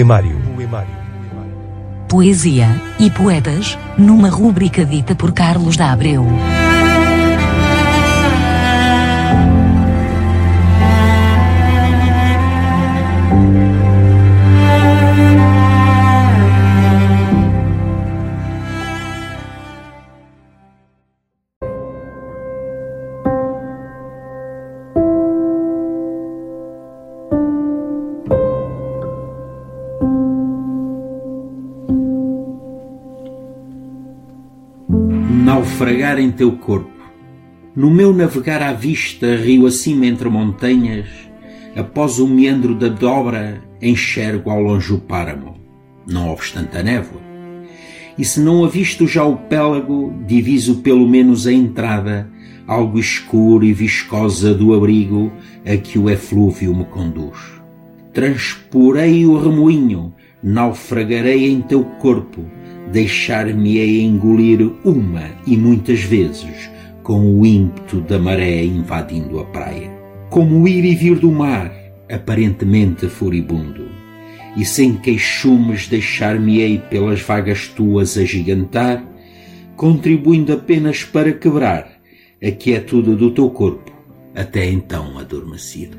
Poemário. Poesia e poetas, numa rúbrica dita por Carlos da Abreu. Naufragar em teu corpo. No meu navegar à vista, rio acima entre montanhas, após o meandro da dobra, enxergo ao longe o páramo, não obstante a névoa. E se não avisto já o pélago, diviso pelo menos a entrada, algo escuro e viscosa do abrigo a que o eflúvio me conduz. Transporei o remoinho, naufragarei em teu corpo, deixar-me-ei engolir uma e muitas vezes com o ímpeto da maré invadindo a praia. Como ir e vir do mar, aparentemente furibundo, e sem queixumes deixar-me-ei pelas vagas tuas agigantar, contribuindo apenas para quebrar a quietude do teu corpo, até então adormecido.